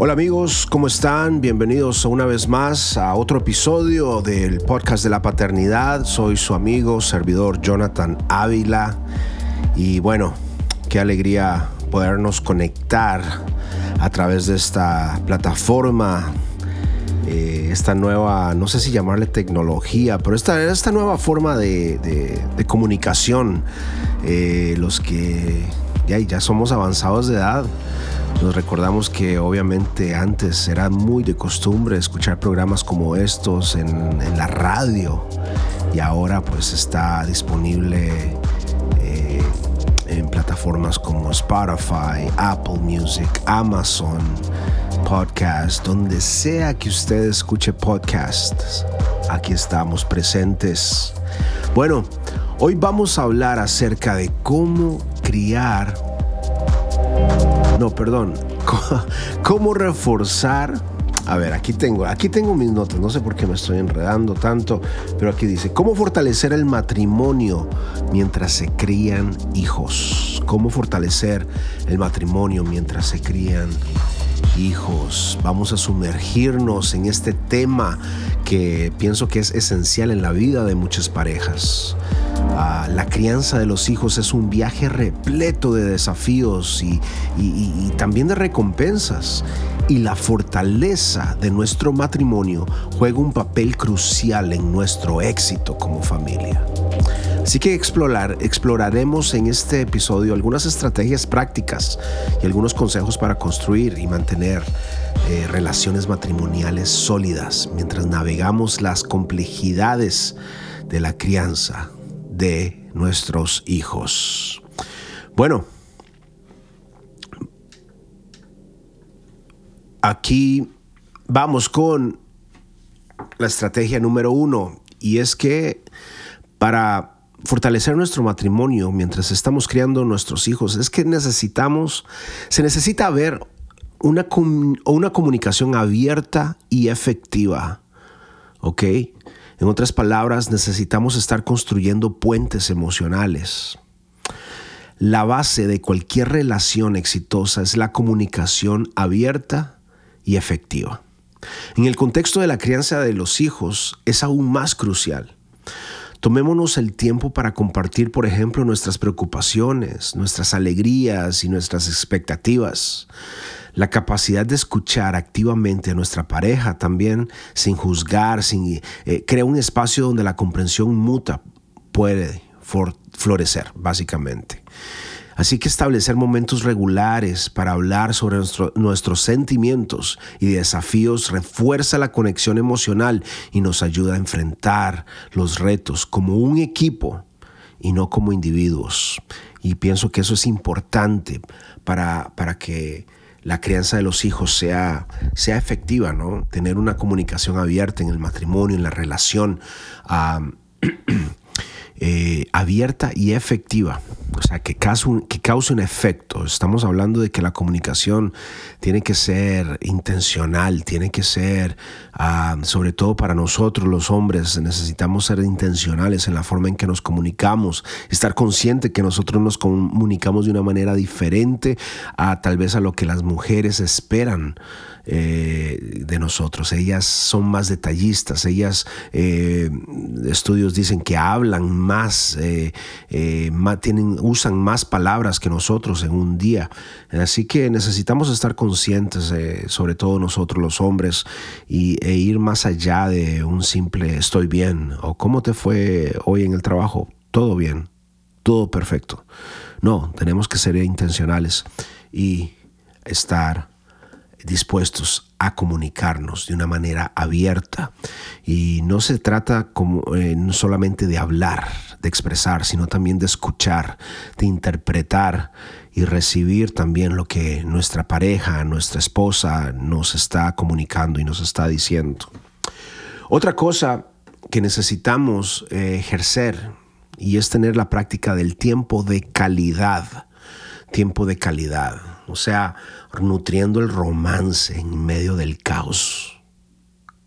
Hola amigos, ¿cómo están? Bienvenidos una vez más a otro episodio del podcast de la paternidad. Soy su amigo, servidor Jonathan Ávila. Y bueno, qué alegría podernos conectar a través de esta plataforma, eh, esta nueva, no sé si llamarle tecnología, pero esta, esta nueva forma de, comunicación. Eh, los que ya, ya somos avanzados de edad nos recordamos que obviamente antes era muy de costumbre escuchar programas como estos en, la radio y ahora pues está disponible eh, en plataformas como Spotify, Apple Music, Amazon Podcast, donde sea que usted escuche podcasts. Aquí estamos presentes. Bueno, hoy vamos a hablar acerca de cómo criar no, perdón. ¿Cómo reforzar? A ver, aquí tengo, aquí tengo mis notas, no sé por qué me estoy enredando tanto, pero aquí dice, ¿cómo fortalecer el matrimonio mientras se crían hijos? ¿Cómo fortalecer el matrimonio mientras se crían hijos? Vamos a sumergirnos en este tema que pienso que es esencial en la vida de muchas parejas. Ah, la crianza de los hijos es un viaje repleto de desafíos y, también de recompensas. Y la fortaleza de nuestro matrimonio juega un papel crucial en nuestro éxito como familia. Así que explorar, exploraremos en este episodio algunas estrategias prácticas y algunos consejos para construir y mantener eh, relaciones matrimoniales sólidas mientras navegamos las complejidades de la crianza de nuestros hijos. Bueno, aquí vamos con la estrategia número uno y es que para fortalecer nuestro matrimonio mientras estamos criando nuestros hijos es que necesitamos, se necesita ver una, una comunicación abierta y efectiva. ¿Ok? En otras palabras, necesitamos estar construyendo puentes emocionales. La base de cualquier relación exitosa es la comunicación abierta y efectiva. En el contexto de la crianza de los hijos es aún más crucial. Tomémonos el tiempo para compartir, por ejemplo, nuestras preocupaciones, nuestras alegrías y nuestras expectativas. La capacidad de escuchar activamente a nuestra pareja también, sin juzgar, sin, eh, crea un espacio donde la comprensión muta puede florecer, básicamente. Así que establecer momentos regulares para hablar sobre nuestros sentimientos y desafíos refuerza la conexión emocional y nos ayuda a enfrentar los retos como un equipo y no como individuos. Y pienso que eso es importante para, para que la crianza de los hijos sea, sea efectiva, ¿no? Tener una comunicación abierta en el matrimonio, en la relación. Eh, abierta y efectiva, o sea, que cause, un, que cause un efecto. Estamos hablando de que la comunicación tiene que ser intencional, tiene que ser, ah, sobre todo para nosotros los hombres, necesitamos ser intencionales en la forma en que nos comunicamos, estar consciente que nosotros nos comunicamos de una manera diferente a tal vez a lo que las mujeres esperan. Eh, de nosotros. Ellas son más detallistas, ellas, eh, estudios dicen que hablan más, eh, tienen, usan más palabras que nosotros en un día. Así que necesitamos estar conscientes, sobre todo nosotros los hombres, y, e ir más allá de un simple estoy bien o cómo te fue hoy en el trabajo. Todo bien, todo perfecto. No, tenemos que ser intencionales y estar dispuestos a comunicarnos de una manera abierta. Y no se trata como, eh, solamente de hablar, de expresar, sino también de escuchar, de interpretar y recibir también lo que nuestra pareja, nuestra esposa nos está comunicando y nos está diciendo. Otra cosa que necesitamos eh, ejercer y es tener la práctica del tiempo de calidad. Tiempo de calidad. O sea, nutriendo el romance en medio del caos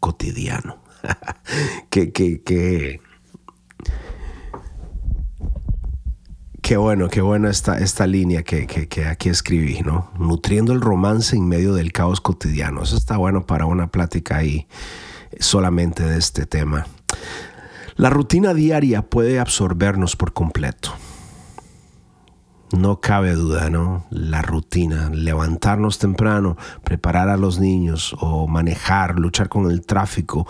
cotidiano. que, que, que, Qué bueno, qué buena esta, esta línea que, que, aquí escribí, ¿no? Nutriendo el romance en medio del caos cotidiano. Eso está bueno para una plática ahí solamente de este tema. La rutina diaria puede absorbernos por completo. No cabe duda, ¿no? La rutina, levantarnos temprano, preparar a los niños o manejar, luchar con el tráfico,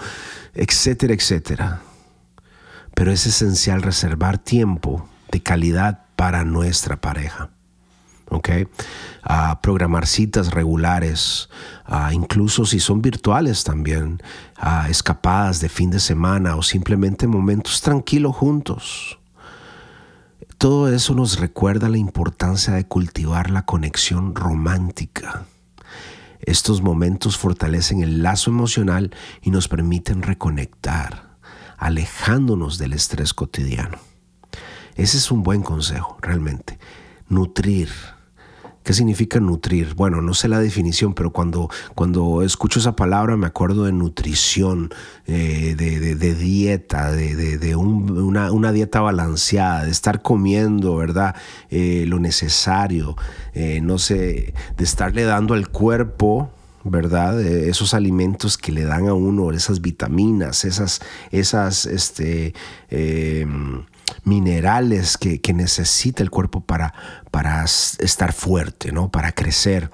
etcétera, etcétera. Pero es esencial reservar tiempo de calidad para nuestra pareja. ¿ok? A programar citas regulares, incluso si son virtuales también, a escapadas de fin de semana o simplemente momentos tranquilos juntos. Todo eso nos recuerda la importancia de cultivar la conexión romántica. Estos momentos fortalecen el lazo emocional y nos permiten reconectar, alejándonos del estrés cotidiano. Ese es un buen consejo, realmente. Nutrir, ¿Qué significa nutrir? Bueno, no sé la definición, pero cuando, cuando escucho esa palabra me acuerdo de nutrición, eh, de, dieta, de, una, dieta balanceada, de estar comiendo, ¿verdad? Eh, lo necesario, eh, no sé, de estarle dando al cuerpo ¿verdad? Esos alimentos que le dan a uno, esas vitaminas, esas, esas este, minerales que, necesita el cuerpo para, para estar fuerte, ¿no? Para crecer.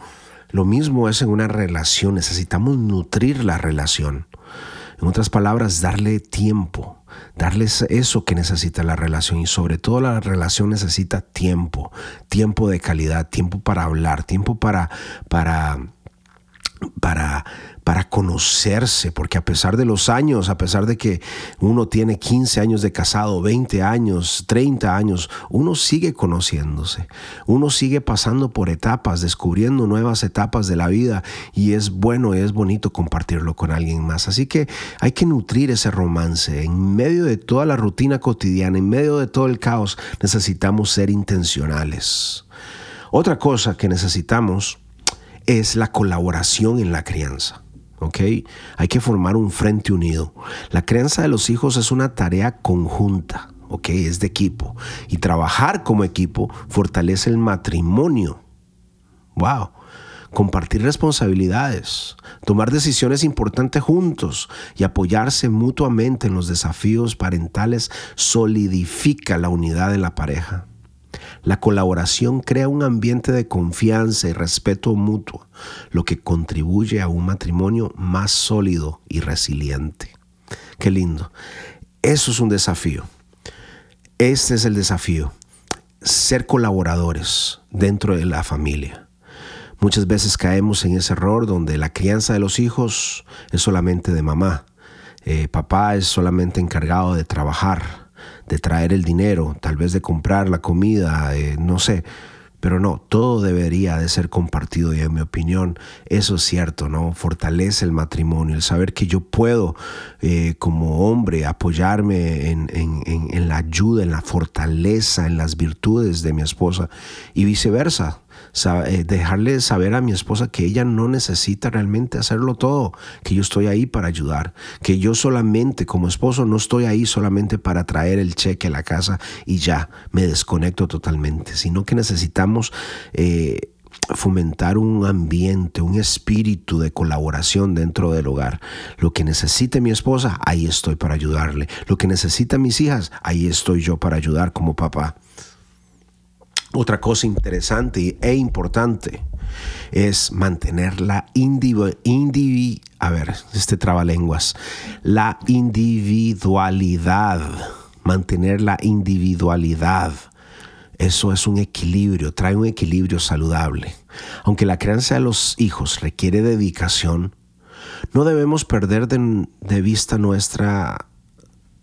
Lo mismo es en una relación, necesitamos nutrir la relación. En otras palabras, darle tiempo, darles eso que necesita la relación y sobre todo la relación necesita tiempo, tiempo de calidad, tiempo para hablar, tiempo para, para para, para conocerse, porque a pesar de los años, a pesar de que uno tiene 15 años de casado, 20 años, 30 años, uno sigue conociéndose, uno sigue pasando por etapas, descubriendo nuevas etapas de la vida y es bueno y es bonito compartirlo con alguien más. Así que hay que nutrir ese romance. En medio de toda la rutina cotidiana, en medio de todo el caos, necesitamos ser intencionales. Otra cosa que necesitamos es la colaboración en la crianza. ¿Ok? Hay que formar un frente unido. La crianza de los hijos es una tarea conjunta, ¿ok? Es de equipo. Y trabajar como equipo fortalece el matrimonio. ¡Wow! Compartir responsabilidades, tomar decisiones importantes juntos y apoyarse mutuamente en los desafíos parentales solidifica la unidad de la pareja. La colaboración crea un ambiente de confianza y respeto mutuo, lo que contribuye a un matrimonio más sólido y resiliente. Qué lindo. Eso es un desafío. Este es el desafío. Ser colaboradores dentro de la familia. Muchas veces caemos en ese error donde la crianza de los hijos es solamente de mamá. Eh, papá es solamente encargado de trabajar de traer el dinero, tal vez de comprar la comida, no sé. Pero no, todo debería de ser compartido y en mi opinión eso es cierto, ¿no? Fortalece el matrimonio, el saber que yo puedo eh, como hombre apoyarme en, en, la ayuda, en la fortaleza, en las virtudes de mi esposa y viceversa. Eh, dejarle saber a mi esposa que ella no necesita realmente hacerlo todo, que yo estoy ahí para ayudar, que yo solamente como esposo no estoy ahí solamente para traer el cheque a la casa y ya me desconecto totalmente, sino que necesitamos... Eh, fomentar un ambiente, un espíritu de colaboración dentro del hogar. Lo que necesite mi esposa, ahí estoy para ayudarle. Lo que necesitan mis hijas, ahí estoy yo para ayudar como papá. Otra cosa interesante e importante es mantener la individualidad, a ver, este trabalenguas, la individualidad, mantener la individualidad. Eso es un equilibrio, trae un equilibrio saludable. Aunque la crianza de los hijos requiere dedicación, no debemos perder de vista nuestra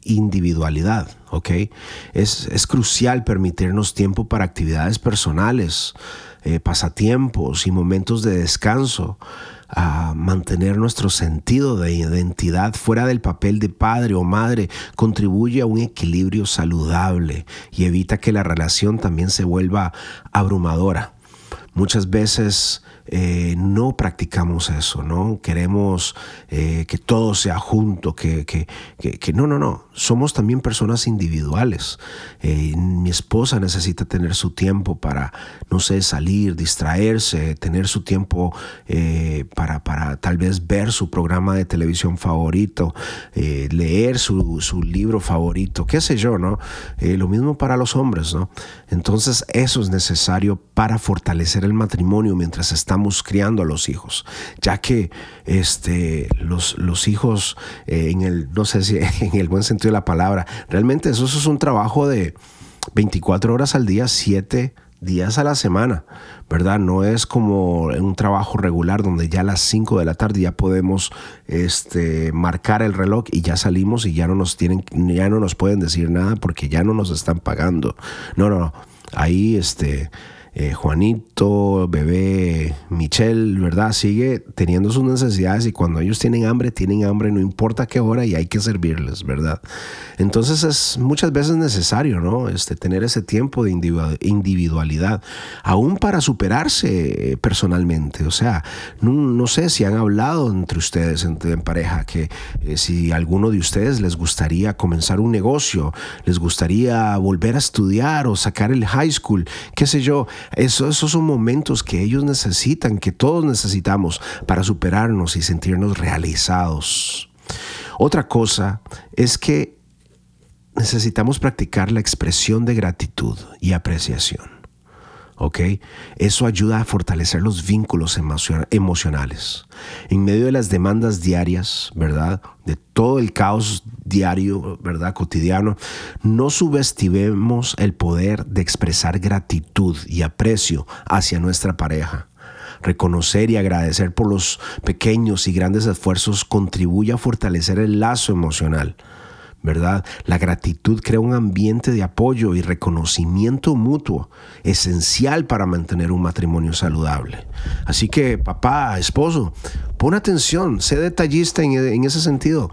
individualidad, ¿ok? Es, es crucial permitirnos tiempo para actividades personales, eh, pasatiempos y momentos de descanso, a mantener nuestro sentido de identidad fuera del papel de padre o madre contribuye a un equilibrio saludable y evita que la relación también se vuelva abrumadora. muchas veces eh, no practicamos eso, ¿no? Queremos eh, que todo sea junto, que, que, que, no, no, no, somos también personas individuales. Eh, mi esposa necesita tener su tiempo para, no sé, salir, distraerse, tener su tiempo para, para tal vez ver su programa de televisión favorito, leer su, su, libro favorito, qué sé yo, ¿no? lo mismo para los hombres, ¿no? Entonces eso es necesario para fortalecer el matrimonio mientras estamos criando a los hijos, ya que este, los, los hijos, eh, en el, no sé si en el buen sentido de la palabra, realmente eso, es un trabajo de 24 horas al día, 7 días a la semana, ¿verdad? No es como un trabajo regular donde ya a las 5 de la tarde ya podemos este, marcar el reloj y ya salimos y ya no nos tienen, ya no nos pueden decir nada porque ya no nos están pagando. No, no, no. Ahí este eh, Juanito, bebé, Michelle, ¿verdad? Sigue teniendo sus necesidades y cuando ellos tienen hambre, tienen hambre, no importa qué hora y hay que servirles, ¿verdad? Entonces es muchas veces necesario, ¿no? Este, tener ese tiempo de individualidad, aún para superarse eh, personalmente. O sea, no, sé si han hablado entre ustedes, en, pareja, que eh, si alguno de ustedes les gustaría comenzar un negocio, les gustaría volver a estudiar o sacar el high school, qué sé yo esos son momentos que ellos necesitan, que todos necesitamos para superarnos y sentirnos realizados. Otra cosa es que necesitamos practicar la expresión de gratitud y apreciación. ¿ok? Eso ayuda a fortalecer los vínculos emocionales. En medio de las demandas diarias, ¿verdad? De todo el caos diario, ¿verdad? Cotidiano, no subestimemos el poder de expresar gratitud y aprecio hacia nuestra pareja. Reconocer y agradecer por los pequeños y grandes esfuerzos contribuye a fortalecer el lazo emocional ¿verdad? La gratitud crea un ambiente de apoyo y reconocimiento mutuo, esencial para mantener un matrimonio saludable. Así que, papá, esposo, pon atención, sé detallista en, en ese sentido.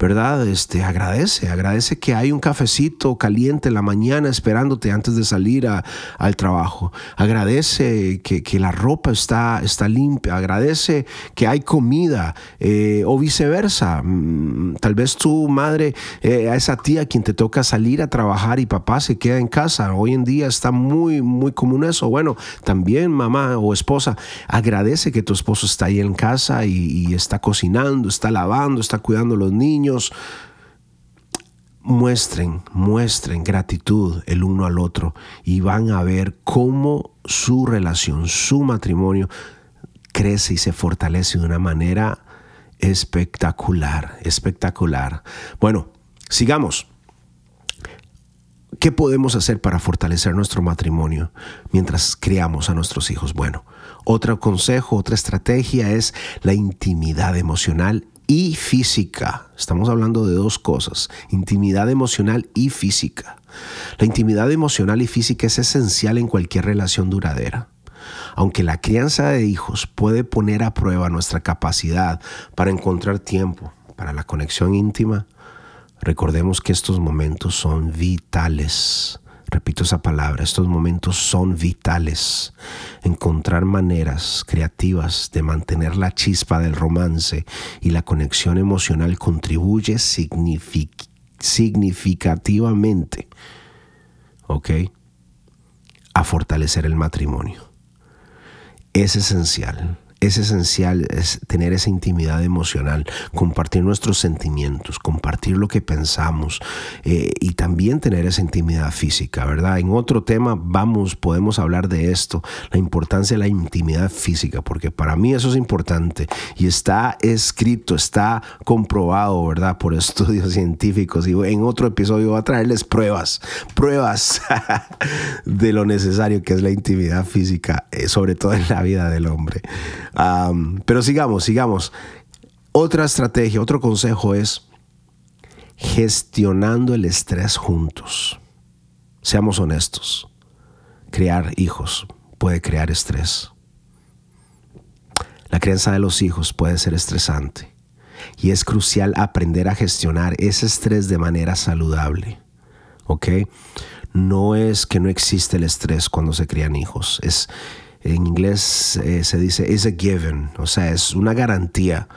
¿Verdad? Este, agradece, agradece que hay un cafecito caliente en la mañana esperándote antes de salir al trabajo. Agradece que, la ropa está, está limpia, agradece que hay comida eh, o viceversa. Mm, tal vez tu madre, eh, a esa tía quien te toca salir a trabajar y papá se queda en casa. Hoy en día está muy, muy común eso. Bueno, también mamá o esposa, agradece que tu esposo está ahí en casa y, y está cocinando, está lavando, está cuidando a los niños muestren, muestren gratitud el uno al otro y van a ver cómo su relación, su matrimonio crece y se fortalece de una manera espectacular, espectacular. Bueno, sigamos. ¿Qué podemos hacer para fortalecer nuestro matrimonio mientras criamos a nuestros hijos? Bueno, otro consejo, otra estrategia es la intimidad emocional y física. Estamos hablando de dos cosas, intimidad emocional y física. La intimidad emocional y física es esencial en cualquier relación duradera. Aunque la crianza de hijos puede poner a prueba nuestra capacidad para encontrar tiempo para la conexión íntima, recordemos que estos momentos son vitales Repito esa palabra, estos momentos son vitales. Encontrar maneras creativas de mantener la chispa del romance y la conexión emocional contribuye significativamente a fortalecer el matrimonio. Es esencial es esencial es tener esa intimidad emocional, compartir nuestros sentimientos, compartir lo que pensamos eh, y también tener esa intimidad física, ¿verdad? En otro tema vamos, podemos hablar de esto, la importancia de la intimidad física, porque para mí eso es importante y está escrito, está comprobado, ¿verdad? Por estudios científicos y en otro episodio voy a traerles pruebas, pruebas de lo necesario que es la intimidad física, eh, sobre todo en la vida del hombre pero sigamos, sigamos. Otra estrategia, otro consejo es gestionando el estrés juntos. Seamos honestos. Crear hijos puede crear estrés. La crianza de los hijos puede ser estresante y es crucial aprender a gestionar ese estrés de manera saludable. ¿Ok? No es que no existe el estrés cuando se crían hijos, es en inglés eh, se dice is a given, o sea, es una garantía.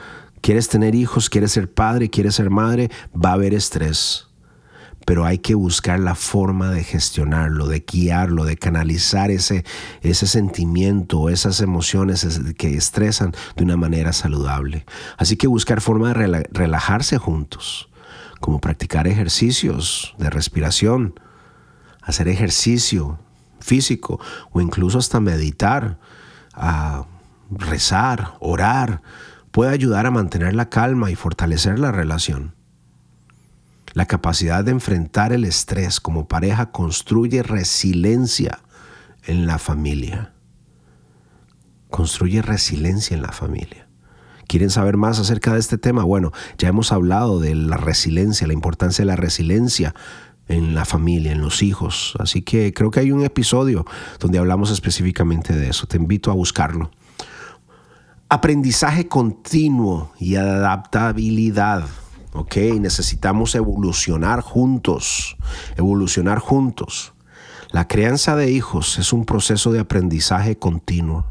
Quieres tener hijos, quieres ser padre, quieres ser madre, va a haber estrés. Pero hay que buscar la forma de gestionarlo, de guiarlo, de canalizar ese, ese sentimiento, esas emociones que estresan de una manera saludable. Así que buscar forma de relajarse juntos, como practicar ejercicios de respiración, hacer ejercicio físico o incluso hasta meditar, rezar, orar, puede ayudar a mantener la calma y fortalecer la relación. La capacidad de enfrentar el estrés como pareja construye resiliencia en la familia. Construye resiliencia en la familia. ¿Quieren saber más acerca de este tema? Bueno, ya hemos hablado de la resiliencia, la importancia de la resiliencia en la familia, en los hijos. Así que creo que hay un episodio donde hablamos específicamente de eso. Te invito a buscarlo. Aprendizaje continuo y adaptabilidad. ¿ok? Necesitamos evolucionar juntos, evolucionar juntos. La crianza de hijos es un proceso de aprendizaje continuo.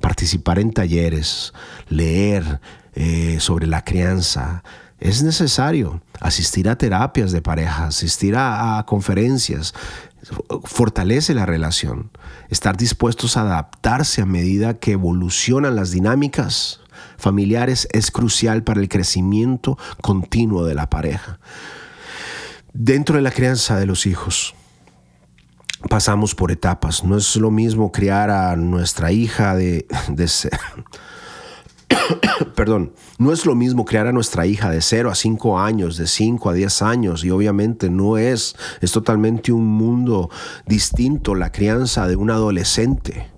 Participar en talleres, leer eh, sobre la crianza, es necesario asistir a terapias de pareja, asistir a, conferencias, fortalece la relación. Estar dispuestos a adaptarse a medida que evolucionan las dinámicas familiares es crucial para el crecimiento continuo de la pareja. Dentro de la crianza de los hijos, pasamos por etapas. No es lo mismo criar a nuestra hija de, de perdón, no es lo mismo criar a nuestra hija de 0 a 5 años, de 5 a 10 años, y obviamente no es, es totalmente un mundo distinto la crianza de un adolescente,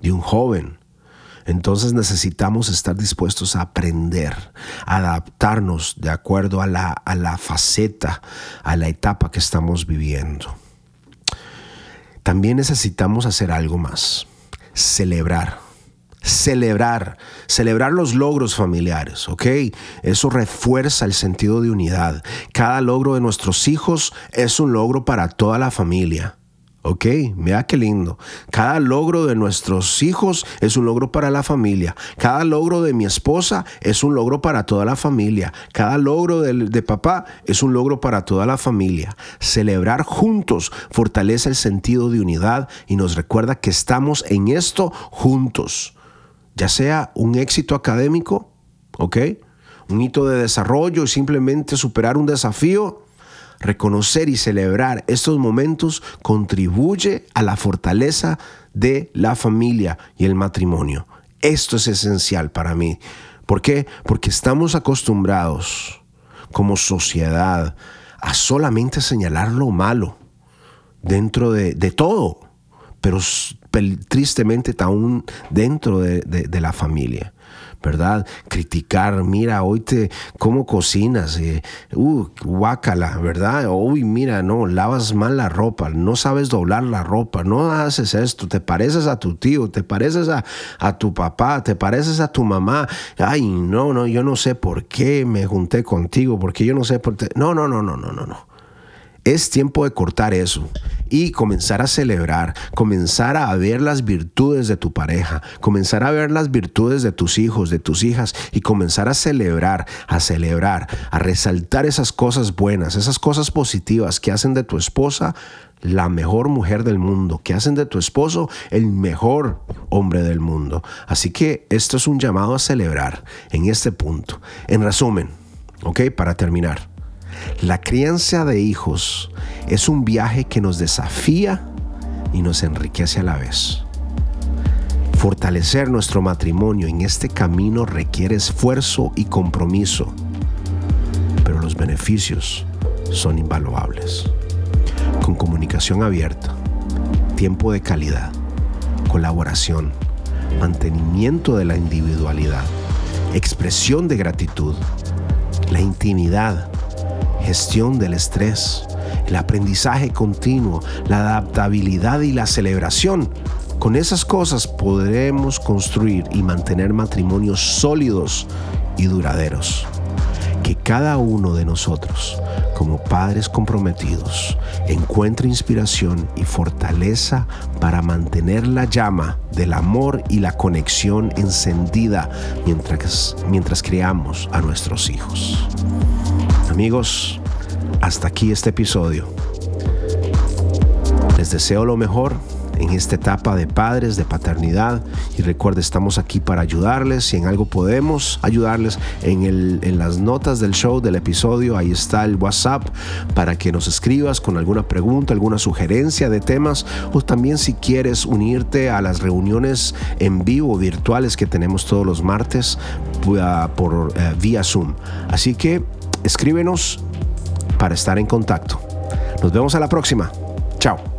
de un joven. Entonces necesitamos estar dispuestos a aprender, a adaptarnos de acuerdo a la, a la faceta, a la etapa que estamos viviendo. También necesitamos hacer algo más, celebrar celebrar, celebrar los logros familiares, ¿ok? Eso refuerza el sentido de unidad. Cada logro de nuestros hijos es un logro para toda la familia. ¿Ok? Mira qué lindo. Cada logro de nuestros hijos es un logro para la familia. Cada logro de mi esposa es un logro para toda la familia. Cada logro de, de, papá es un logro para toda la familia. Celebrar juntos fortalece el sentido de unidad y nos recuerda que estamos en esto juntos ya sea un éxito académico, ¿ok? Un hito de desarrollo y simplemente superar un desafío, reconocer y celebrar estos momentos contribuye a la fortaleza de la familia y el matrimonio. Esto es esencial para mí. ¿Por qué? Porque estamos acostumbrados como sociedad a solamente señalar lo malo dentro de, de todo, pero tristemente aún dentro de, la familia. ¿verdad? Criticar, mira, hoy te, ¿cómo cocinas? Eh, uh, guácala, ¿verdad? Uy, mira, no, lavas mal la ropa, no sabes doblar la ropa, no haces esto, te pareces a tu tío, te pareces a, a tu papá, te pareces a tu mamá. Ay, no, no, yo no sé por qué me junté contigo, porque yo no sé por qué. No, no, no, no, no, no, no. Es tiempo de cortar eso y comenzar a celebrar, comenzar a ver las virtudes de tu pareja, comenzar a ver las virtudes de tus hijos, de tus hijas y comenzar a celebrar, a celebrar, a resaltar esas cosas buenas, esas cosas positivas que hacen de tu esposa la mejor mujer del mundo, que hacen de tu esposo el mejor hombre del mundo. Así que esto es un llamado a celebrar en este punto. En resumen, ¿ok? Para terminar. La crianza de hijos es un viaje que nos desafía y nos enriquece a la vez. Fortalecer nuestro matrimonio en este camino requiere esfuerzo y compromiso, pero los beneficios son invaluables. Con comunicación abierta, tiempo de calidad, colaboración, mantenimiento de la individualidad, expresión de gratitud, la intimidad, gestión del estrés, el aprendizaje continuo, la adaptabilidad y la celebración. Con esas cosas podremos construir y mantener matrimonios sólidos y duraderos. que cada uno de nosotros, como padres comprometidos, encuentre inspiración y fortaleza para mantener la llama del amor y la conexión encendida mientras, mientras a nuestros hijos. Amigos, hasta aquí este episodio. Les deseo lo mejor en esta etapa de padres, de paternidad. Y recuerda, estamos aquí para ayudarles. Si en algo podemos ayudarles, en, el, en las notas del show, del episodio, ahí está el WhatsApp para que nos escribas con alguna pregunta, alguna sugerencia de temas. O también si quieres unirte a las reuniones en vivo virtuales que tenemos todos los martes por, eh, vía Zoom. Así que escríbenos para estar en contacto. Nos vemos a la próxima. Chao.